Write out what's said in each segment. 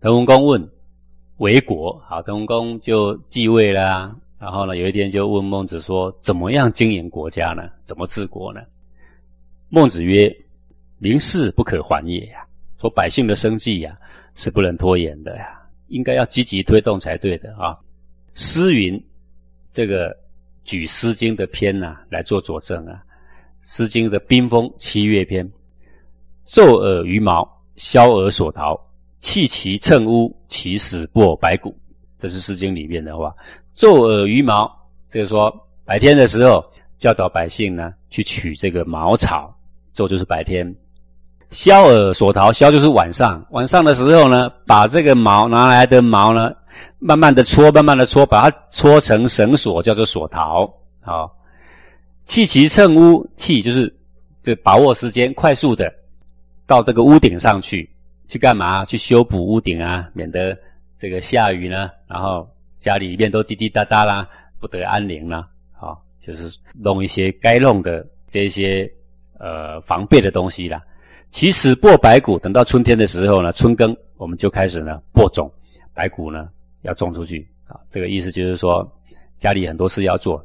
滕文公问为国，好，滕文公就继位了。然后呢，有一天就问孟子说：“怎么样经营国家呢？怎么治国呢？”孟子曰：“民事不可缓也呀，说百姓的生计呀是不能拖延的呀，应该要积极推动才对的啊。”诗云：“这个举《诗经》的篇呐来做佐证啊，《诗经》的冰封七月篇：‘昼尔羽毛，宵而所逃，弃其乘屋，其死破白骨。’这是《诗经》里面的话。”昼耳鱼毛，这个说白天的时候教导百姓呢去取这个茅草，昼就是白天。宵耳所逃，宵就是晚上，晚上的时候呢，把这个毛拿来的毛呢，慢慢的搓，慢慢的搓，把它搓成绳索，叫做所逃。好，弃其乘屋，弃就是这把握时间，快速的到这个屋顶上去，去干嘛？去修补屋顶啊，免得这个下雨呢，然后。家里面都滴滴答答啦，不得安宁啦，啊，就是弄一些该弄的这些呃防备的东西啦。其实播白谷，等到春天的时候呢，春耕我们就开始呢播种，白谷呢要种出去啊。这个意思就是说，家里很多事要做，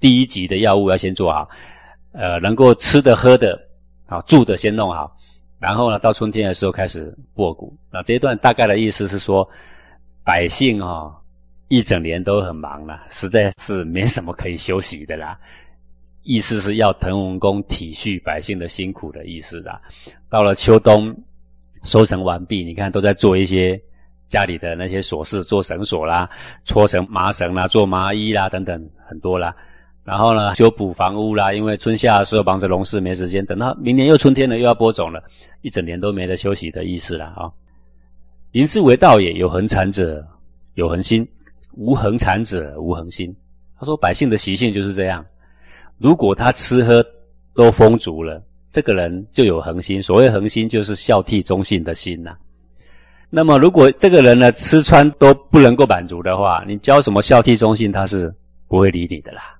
第一级的药物要先做好，呃，能够吃的喝的啊住的先弄好，然后呢到春天的时候开始播谷。那这一段大概的意思是说，百姓啊。一整年都很忙了，实在是没什么可以休息的啦。意思是要滕文公体恤百姓的辛苦的意思啦。到了秋冬，收成完毕，你看都在做一些家里的那些琐事，做绳索啦，搓成麻绳啦，做麻衣啦等等很多啦。然后呢，修补房屋啦，因为春夏的时候忙着农事没时间，等到明年又春天了，又要播种了，一整年都没得休息的意思了啊。临之为道也，有恒产者有恒心。无恒产者无恒心。他说：“百姓的习性就是这样。如果他吃喝都丰足了，这个人就有恒心。所谓恒心，就是孝悌忠信的心呐。那么，如果这个人呢吃穿都不能够满足的话，你教什么孝悌忠信，他是不会理你的啦。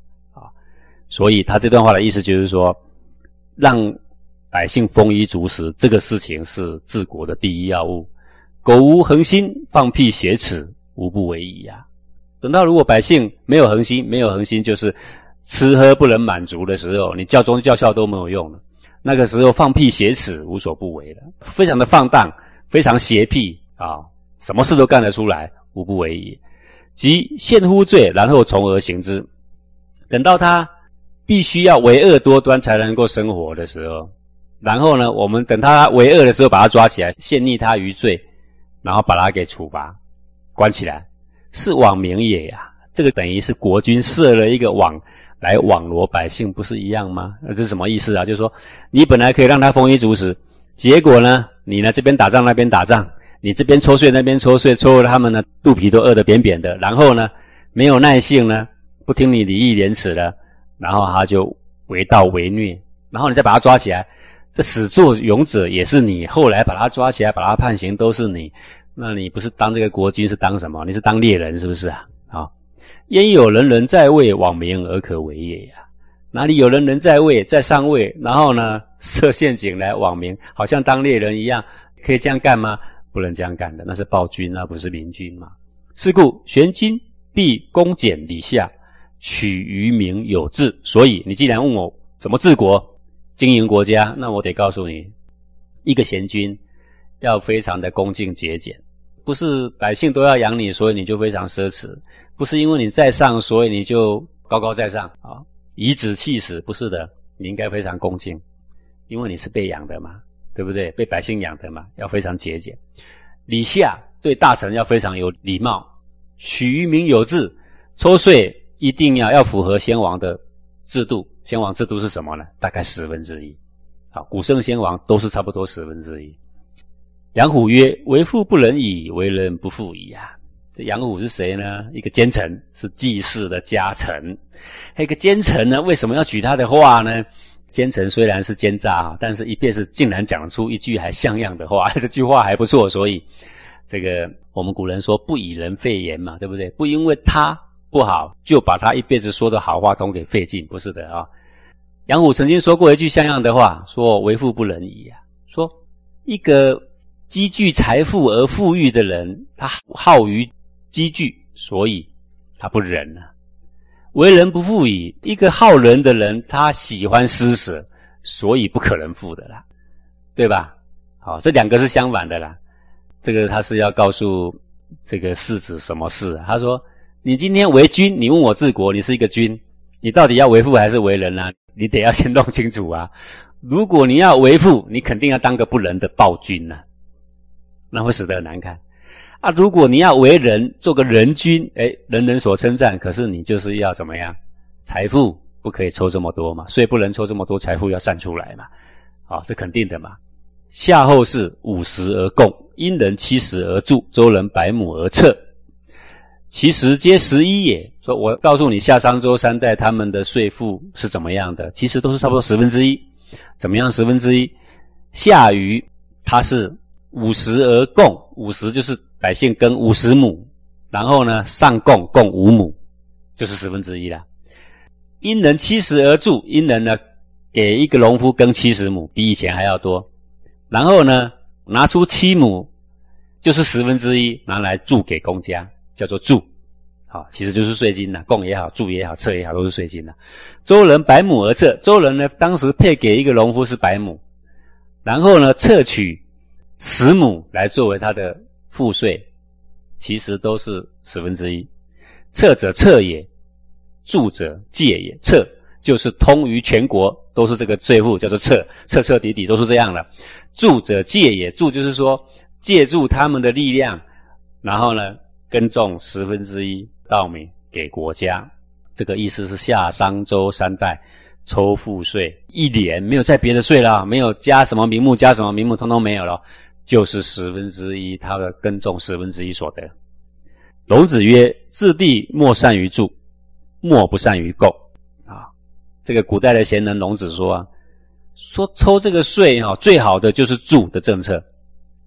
所以他这段话的意思就是说，让百姓丰衣足食，这个事情是治国的第一要务。苟无恒心，放屁挟耻，无不为矣呀。”等到如果百姓没有恒心，没有恒心就是吃喝不能满足的时候，你教忠教孝都没有用了。那个时候放屁挟耻无所不为了，非常的放荡，非常邪僻啊，什么事都干得出来，无不为矣。即陷乎罪，然后从而行之。等到他必须要为恶多端才能够生活的时候，然后呢，我们等他为恶的时候把他抓起来，陷溺他于罪，然后把他给处罚，关起来。是网民也呀，这个等于是国君设了一个网来网罗百姓，不是一样吗？那这是什么意思啊？就是说，你本来可以让他丰衣足食，结果呢，你呢这边打仗那边打仗，你这边抽税那边抽税，抽了他们呢肚皮都饿得扁扁的，然后呢没有耐性呢，不听你礼义廉耻的，然后他就为盗为虐，然后你再把他抓起来，这始作俑者也是你，后来把他抓起来把他判刑都是你。那你不是当这个国君是当什么？你是当猎人是不是啊？啊，焉有人人在位，罔民而可为也呀？哪里有人人在位，在上位，然后呢设陷阱来罔民，好像当猎人一样，可以这样干吗？不能这样干的，那是暴君，那不是明君嘛。是故玄君必恭俭礼下，取于民有志。所以你既然问我怎么治国、经营国家，那我得告诉你，一个贤君要非常的恭敬节俭。不是百姓都要养你，所以你就非常奢侈；不是因为你在上，所以你就高高在上啊，颐指气使。不是的，你应该非常恭敬，因为你是被养的嘛，对不对？被百姓养的嘛，要非常节俭。礼下对大臣要非常有礼貌，取于民有制，抽税一定要要符合先王的制度。先王制度是什么呢？大概十分之一。好，古圣先王都是差不多十分之一。杨虎曰：“为父不仁矣，为人不父矣啊！”这杨虎是谁呢？一个奸臣，是季氏的家臣。一个奸臣呢，为什么要举他的话呢？奸臣虽然是奸诈啊，但是一便是竟然讲出一句还像样的话，这句话还不错。所以，这个我们古人说“不以人废言”嘛，对不对？不因为他不好，就把他一辈子说的好话都给废尽，不是的啊。杨虎曾经说过一句像样的话，说：“为富不仁矣啊！”说一个。积聚财富而富裕的人，他好于积聚，所以他不仁啊。为人不富裕，一个好人的人，他喜欢施舍，所以不可能富的啦，对吧？好，这两个是相反的啦。这个他是要告诉这个世子什么事？他说：“你今天为君，你问我治国，你是一个君，你到底要为富还是为人呢？你得要先弄清楚啊。如果你要为富，你肯定要当个不仁的暴君呐。”那会死得很难看啊！如果你要为人，做个人君，哎，人人所称赞。可是你就是要怎么样？财富不可以抽这么多嘛，所以不能抽这么多财富，要散出来嘛。好，这肯定的嘛。夏后氏五十而贡，殷人七十而助，周人百亩而策，其实皆十一也。说我告诉你，夏商周三代他们的税赋是怎么样的？其实都是差不多十分之一。怎么样？十分之一？夏禹他是。五十而贡，五十就是百姓耕五十亩，然后呢上贡贡五亩，就是十分之一了。殷人七十而助，殷人呢给一个农夫耕七十亩，比以前还要多。然后呢拿出七亩，就是十分之一拿来助给公家，叫做助。好，其实就是税金呐，贡也好，助也好，册也好，都是税金呐。周人百亩而册，周人呢当时配给一个农夫是百亩，然后呢测取。十亩来作为他的赋税，其实都是十分之一。策者策也，助者借也。策就是通于全国，都是这个税赋，叫做策，彻彻底底都是这样的。助者借也，助就是说借助他们的力量，然后呢耕种十分之一稻米给国家。这个意思是夏商周三代。抽赋税一年没有再别的税了，没有加什么名目，加什么名目，通通没有了，就是十分之一他的耕种十分之一所得。龙子曰：“治地莫善于助，莫不善于购。”啊，这个古代的贤人龙子说啊，说抽这个税哈，最好的就是助的政策，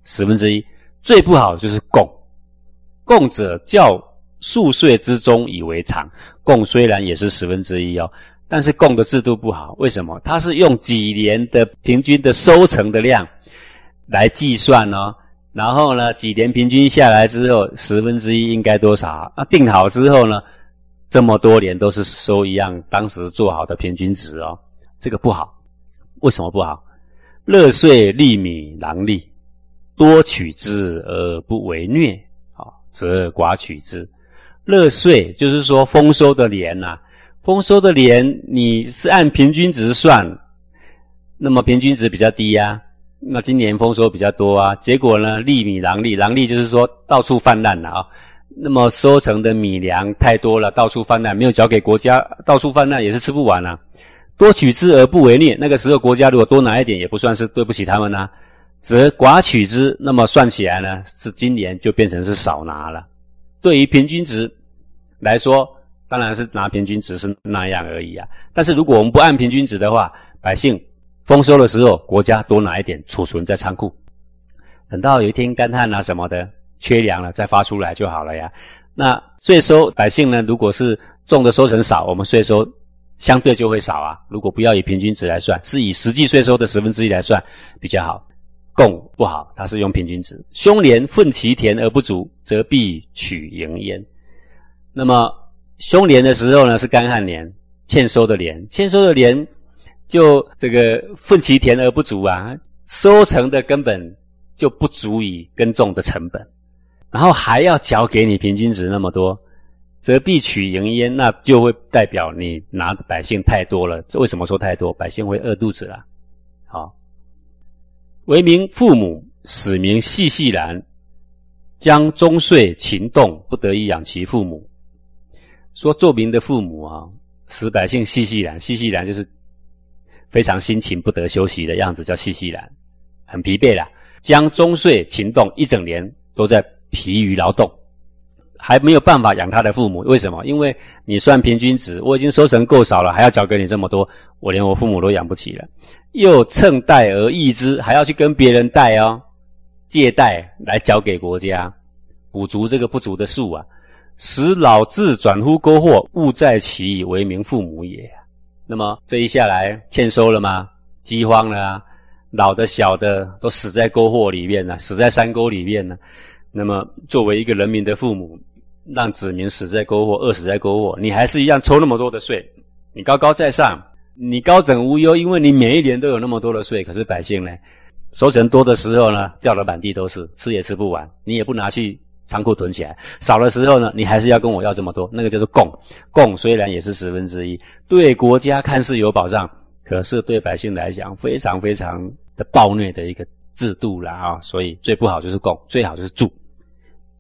十分之一；最不好就是贡。贡者较数岁之中以为常，贡虽然也是十分之一哦。但是供的制度不好，为什么？它是用几年的平均的收成的量来计算呢？然后呢，几年平均下来之后，十分之一应该多少？那定好之后呢，这么多年都是收一样，当时做好的平均值哦，这个不好。为什么不好？乐税利米囊利，多取之而不为虐，则寡取之。乐税就是说丰收的年呐。丰收的年，你是按平均值算，那么平均值比较低呀。那今年丰收比较多啊，结果呢，利米囊利，囊利就是说到处泛滥了啊。那么收成的米粮太多了，到处泛滥，没有交给国家，到处泛滥也是吃不完啊。多取之而不为虐，那个时候国家如果多拿一点，也不算是对不起他们呐。则寡取之，那么算起来呢，是今年就变成是少拿了。对于平均值来说。当然是拿平均值是那样而已啊，但是如果我们不按平均值的话，百姓丰收的时候，国家多拿一点储存在仓库，等到有一天干旱啊什么的缺粮了再发出来就好了呀。那税收百姓呢，如果是种的收成少，我们税收相对就会少啊。如果不要以平均值来算，是以实际税收的十分之一来算比较好。供不好，它是用平均值。凶年奋其田而不足，则必取盈焉。那么。凶年的时候呢，是干旱年，欠收的年，欠收的年，就这个奋其田而不足啊，收成的根本就不足以耕种的成本，然后还要缴给你平均值那么多，则必取盈焉，那就会代表你拿的百姓太多了。为什么说太多？百姓会饿肚子了。好，为民父母，使民细细然，将终岁勤动，不得已养其父母。说做民的父母啊，使百姓细细然，细细然就是非常辛勤不得休息的样子，叫细细然，很疲惫了。将终岁勤动，一整年都在疲于劳动，还没有办法养他的父母。为什么？因为你算平均值，我已经收成够少了，还要交给你这么多，我连我父母都养不起了。又趁贷而易之，还要去跟别人贷哦，借贷来交给国家，补足这个不足的数啊。使老智转乎沟壑，勿在其以为民父母也。那么这一下来欠收了吗？饥荒了啊！老的、小的都死在沟壑里面了，死在山沟里面了。那么，作为一个人民的父母，让子民死在沟壑、饿死在沟壑，你还是一样抽那么多的税，你高高在上，你高枕无忧，因为你每一年都有那么多的税。可是百姓呢，收成多的时候呢，掉的满地都是，吃也吃不完，你也不拿去仓库囤起来；少的时候呢，你还是要跟我要这么多。那个叫做贡，贡虽然也是十分之一，对国家看似有保障，可是对百姓来讲，非常非常。的暴虐的一个制度了啊，所以最不好就是供，最好就是助。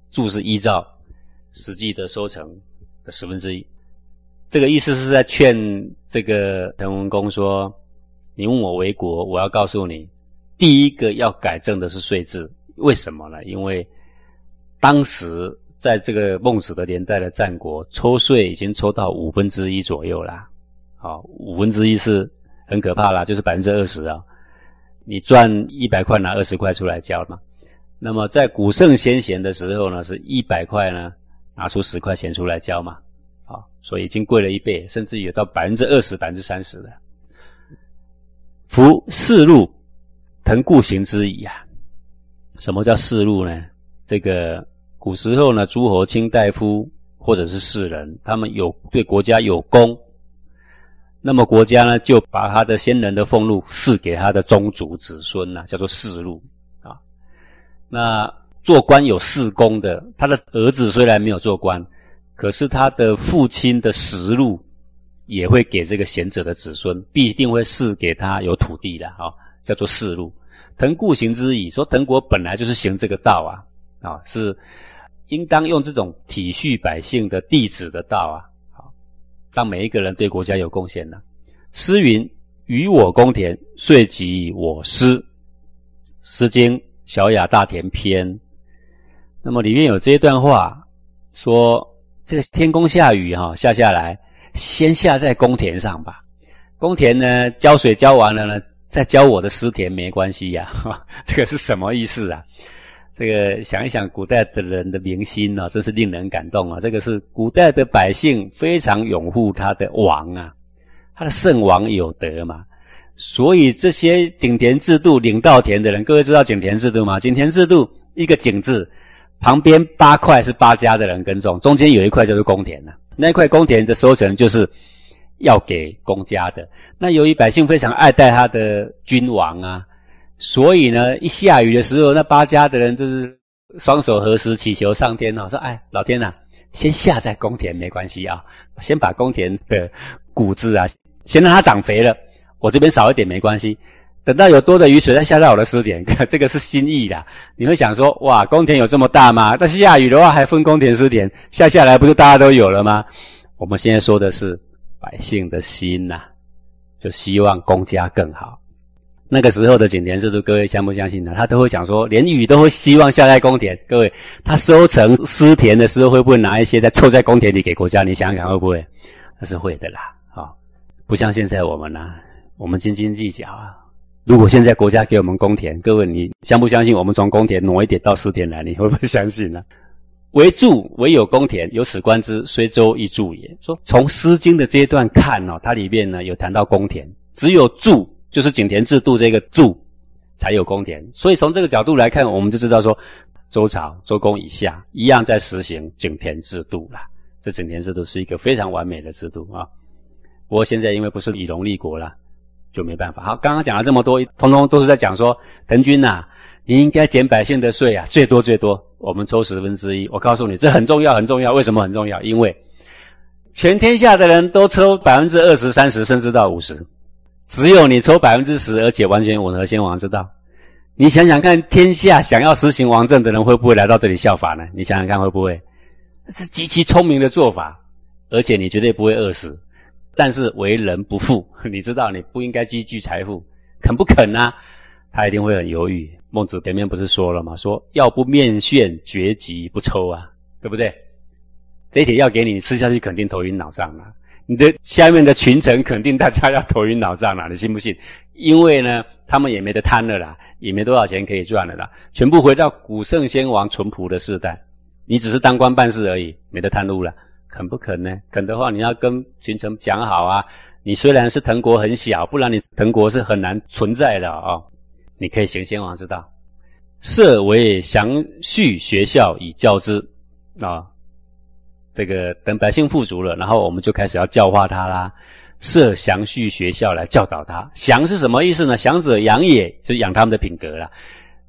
助是依照实际的收成的十分之一。这个意思是在劝这个滕文公说：“你问我为国，我要告诉你，第一个要改正的是税制。为什么呢？因为当时在这个孟子的年代的战国，抽税已经抽到五分之一左右啦。好，五分之一是很可怕啦，就是百分之二十啊。”你赚一百块拿二十块出来交嘛？那么在古圣先贤的时候呢，是一百块呢拿出十块钱出来交嘛？啊，所以已经贵了一倍，甚至有到百分之二十、百分之三十的。夫士禄腾固行之矣啊！什么叫四禄呢？这个古时候呢，诸侯、卿大夫或者是士人，他们有对国家有功。那么国家呢，就把他的先人的俸禄赐给他的宗族子孙呐，叫做世禄啊。那做官有世功的，他的儿子虽然没有做官，可是他的父亲的实禄也会给这个贤者的子孙，必定会赐给他有土地的啊，叫做世禄。腾固行之矣，说滕国本来就是行这个道啊，啊是应当用这种体恤百姓的弟子的道啊。让每一个人对国家有贡献呢？诗云：“与我公田，遂及我师。”《诗经·小雅·大田篇》。那么里面有这一段话，说这个天公下雨哈，下下来，先下在公田上吧。公田呢，浇水浇完了呢，再浇我的私田没关系呀。这个是什么意思啊？这个想一想，古代的人的民心呢，真是令人感动啊！这个是古代的百姓非常拥护他的王啊，他的圣王有德嘛，所以这些井田制度领稻田的人，各位知道井田制度吗？井田制度一个井字旁边八块是八家的人耕种，中间有一块就是公田了，那块公田的收成就是要给公家的。那由于百姓非常爱戴他的君王啊。所以呢，一下雨的时候，那八家的人就是双手合十祈求上天哦，说：“哎，老天呐，先下在公田没关系啊，先把公田的谷子啊，先让它长肥了，我这边少一点没关系。等到有多的雨水再下在我的私田，这个是心意的。你会想说：哇，公田有这么大吗？但是下雨的话还分公田私田，下下来不是大家都有了吗？我们现在说的是百姓的心呐，就希望公家更好。”那个时候的井田制度，各位相不相信呢？他都会讲说，连雨都会希望下在公田。各位，他收成私田的时候，会不会拿一些再凑在公田里给国家？你想想会不会？那是会的啦。啊，不像现在我们呢，我们斤斤计较啊。如果现在国家给我们公田，各位你相不相信？我们从公田挪一点到私田来，你会不会相信呢？唯助唯有公田，有此观之，虽周亦助也。说从《诗经》的阶段看哦，它里面呢有谈到公田，只有助。就是井田制度这个助才有公田，所以从这个角度来看，我们就知道说，周朝周公以下一样在实行井田制度啦。这井田制度是一个非常完美的制度啊。不过现在因为不是以农立国了，就没办法。好，刚刚讲了这么多，通通都是在讲说，滕君呐，你应该减百姓的税啊，最多最多我们抽十分之一。我告诉你，这很重要很重要。为什么很重要？因为全天下的人都抽百分之二十、三十，甚至到五十。只有你抽百分之十，而且完全吻合先王之道。你想想看，天下想要实行王政的人会不会来到这里效法呢？你想想看会不会？是极其聪明的做法，而且你绝对不会饿死。但是为人不富，你知道你不应该积聚财富，肯不肯呢？他一定会很犹豫。孟子前面不是说了吗？说要不面眩，绝疾不抽啊，对不对？这一帖要给你，你吃下去肯定头晕脑胀啊。你的下面的群臣肯定大家要头晕脑胀了，你信不信？因为呢，他们也没得贪了啦，也没多少钱可以赚了啦，全部回到古圣先王淳朴的时代。你只是当官办事而已，没得贪污了，肯不肯呢？肯的话，你要跟群臣讲好啊。你虽然是滕国很小，不然你滕国是很难存在的啊。你可以行先王之道。设为详叙学校以教之啊，这个等百姓富足了，然后我们就开始要教化他啦。设详叙学校来教导他。详是什么意思呢？详者养也，就养他们的品格了。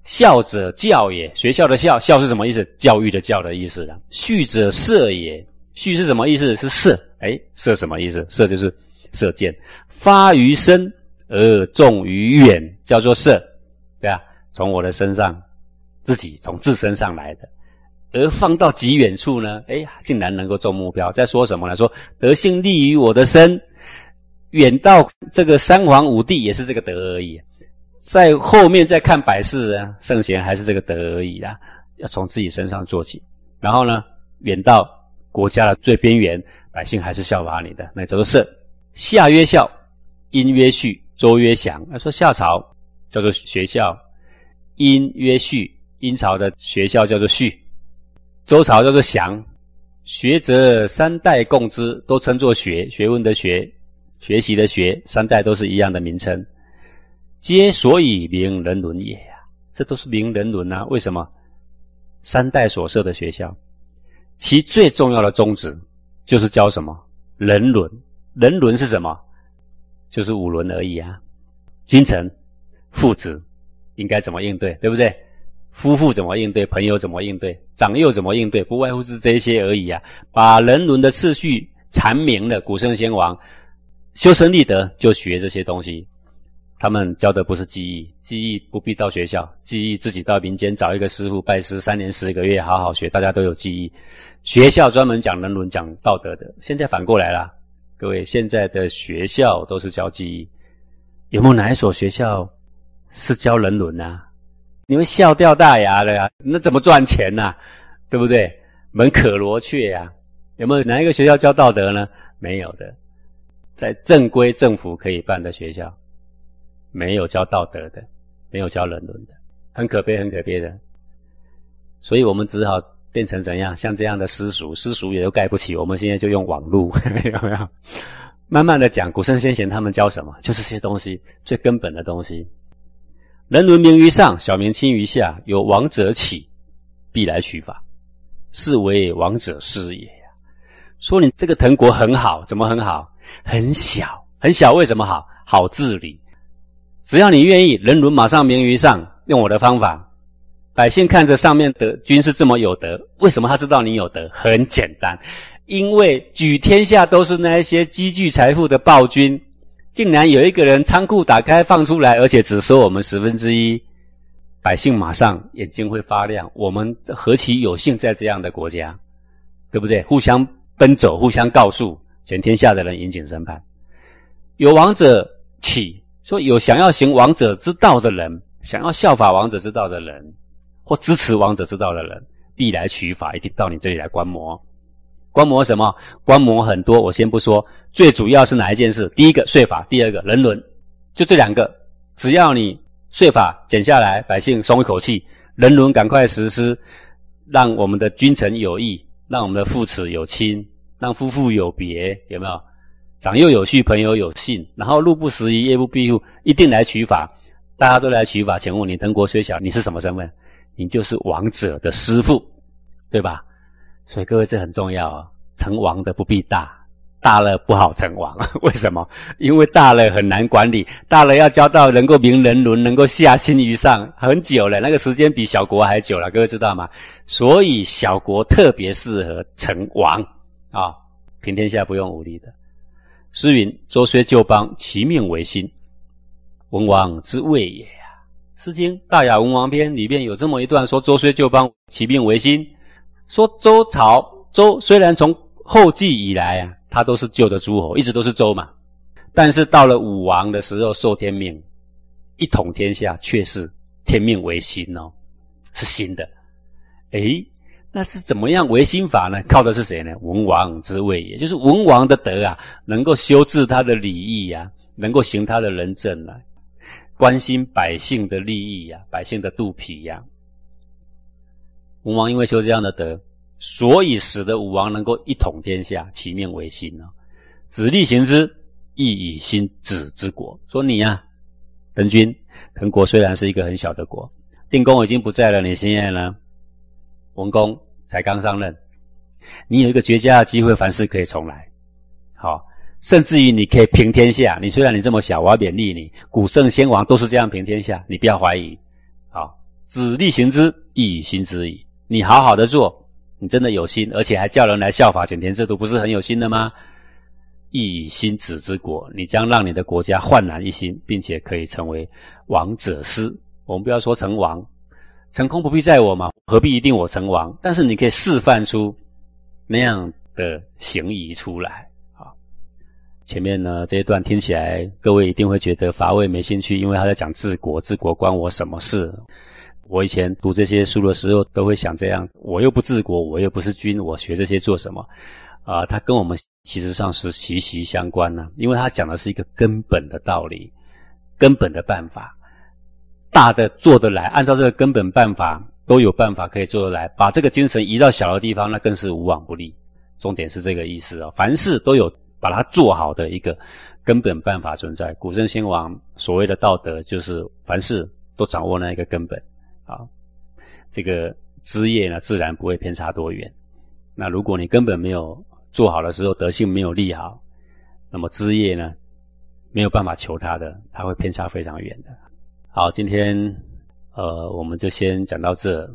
孝者教也，学校的孝，孝是什么意思？教育的教的意思了。序者设也，序是什么意思？是射。哎，射什么意思？射就是射箭，发于身而重于远，叫做射，对啊。从我的身上，自己从自身上来的，而放到极远处呢？哎，竟然能够中目标。在说什么呢？说德性立于我的身，远到这个三皇五帝也是这个德而已。在后面再看百世啊，圣贤还是这个德而已啦。要从自己身上做起，然后呢，远到国家的最边缘，百姓还是效法你的，那叫做圣。夏曰孝，殷曰序，周曰祥。他说夏朝叫做学校。殷曰序，殷朝的学校叫做序；周朝叫做祥。学则三代共之，都称作学。学问的学，学习的学，三代都是一样的名称。皆所以名人伦也呀，这都是名人伦啊。为什么？三代所设的学校，其最重要的宗旨就是教什么？人伦。人伦是什么？就是五伦而已啊。君臣、父子。应该怎么应对，对不对？夫妇怎么应对？朋友怎么应对？长幼怎么应对？不外乎是这些而已啊！把人伦的次序阐明了，古圣先王修身立德就学这些东西。他们教的不是技艺，技艺不必到学校，技艺自己到民间找一个师傅拜师，三年十个月好好学，大家都有技艺。学校专门讲人伦、讲道德的，现在反过来了。各位，现在的学校都是教技艺，有没有哪一所学校？是教人伦呐，你们笑掉大牙了呀？那怎么赚钱呐？对不对？门可罗雀呀？有没有哪一个学校教道德呢？没有的，在正规政府可以办的学校，没有教道德的，没有教人伦的，很可悲，很可悲的。所以我们只好变成怎样？像这样的私塾，私塾也都盖不起。我们现在就用网络，有没有？慢慢的讲，古圣先贤他们教什么？就是这些东西，最根本的东西。人伦名于上，小民轻于下。有王者起，必来取法，是为王者师也呀。说你这个藤国很好，怎么很好？很小，很小，为什么好？好治理。只要你愿意，人伦马上名于上。用我的方法，百姓看着上面的君是这么有德，为什么他知道你有德？很简单，因为举天下都是那一些积聚财富的暴君。竟然有一个人仓库打开放出来，而且只收我们十分之一，百姓马上眼睛会发亮。我们何其有幸在这样的国家，对不对？互相奔走，互相告诉，全天下的人引颈审判。有王者起，说有想要行王者之道的人，想要效法王者之道的人，或支持王者之道的人，必来取法，一定到你这里来观摩。观摩什么？观摩很多，我先不说。最主要是哪一件事？第一个税法，第二个人伦，就这两个。只要你税法减下来，百姓松一口气；人伦赶快实施，让我们的君臣有义，让我们的父子有亲，让夫妇有别，有没有？长幼有序，朋友有信，然后路不拾遗，夜不闭户，一定来取法。大家都来取法，请问你，藤国虽小，你是什么身份？你就是王者的师傅，对吧？所以各位，这很重要啊！成王的不必大，大了不好成王。为什么？因为大了很难管理，大了要教到能够明人伦，能够下心于上，很久了，那个时间比小国还久了。各位知道吗？所以小国特别适合成王啊，平天下不用武力的。诗云：“周虽旧邦，其命维新。文王之谓也呀。”《诗经·大雅·文王篇》里面有这么一段说：“周虽旧邦，其命维新。”说周朝周虽然从后继以来啊，他都是旧的诸侯，一直都是周嘛。但是到了武王的时候，受天命一统天下，却是天命维新哦，是新的。诶，那是怎么样为新法呢？靠的是谁呢？文王之位，也就是文王的德啊，能够修治他的礼义呀，能够行他的仁政啊，关心百姓的利益呀，百姓的肚皮呀。文王因为修这样的德，所以使得武王能够一统天下，其命为新啊。子立行之，亦以兴子之国。说你呀，人君，滕国虽然是一个很小的国，定公已经不在了，你现在呢？文公才刚上任，你有一个绝佳的机会，凡事可以重来。好，甚至于你可以平天下。你虽然你这么小，我要勉励你。古圣先王都是这样平天下，你不要怀疑。好，子立行之，亦行之矣。你好好的做，你真的有心，而且还叫人来效法简田制度，不是很有心的吗？一心子之国，你将让你的国家焕然一新，并且可以成为王者师。我们不要说成王，成功不必在我嘛，何必一定我成王？但是你可以示范出那样的行仪出来啊。前面呢这一段听起来，各位一定会觉得乏味、没兴趣，因为他在讲治国，治国关我什么事？我以前读这些书的时候，都会想这样：我又不治国，我又不是君，我学这些做什么？啊，他跟我们。其实上是息息相关呢，因为他讲的是一个根本的道理，根本的办法，大的做得来，按照这个根本办法都有办法可以做得来，把这个精神移到小的地方，那更是无往不利。重点是这个意思哦，凡事都有把它做好的一个根本办法存在。古圣先王所谓的道德，就是凡事都掌握那一个根本啊，这个枝叶呢，自然不会偏差多远。那如果你根本没有，做好的时候德性没有立好，那么枝叶呢没有办法求他的，他会偏差非常远的。好，今天呃我们就先讲到这。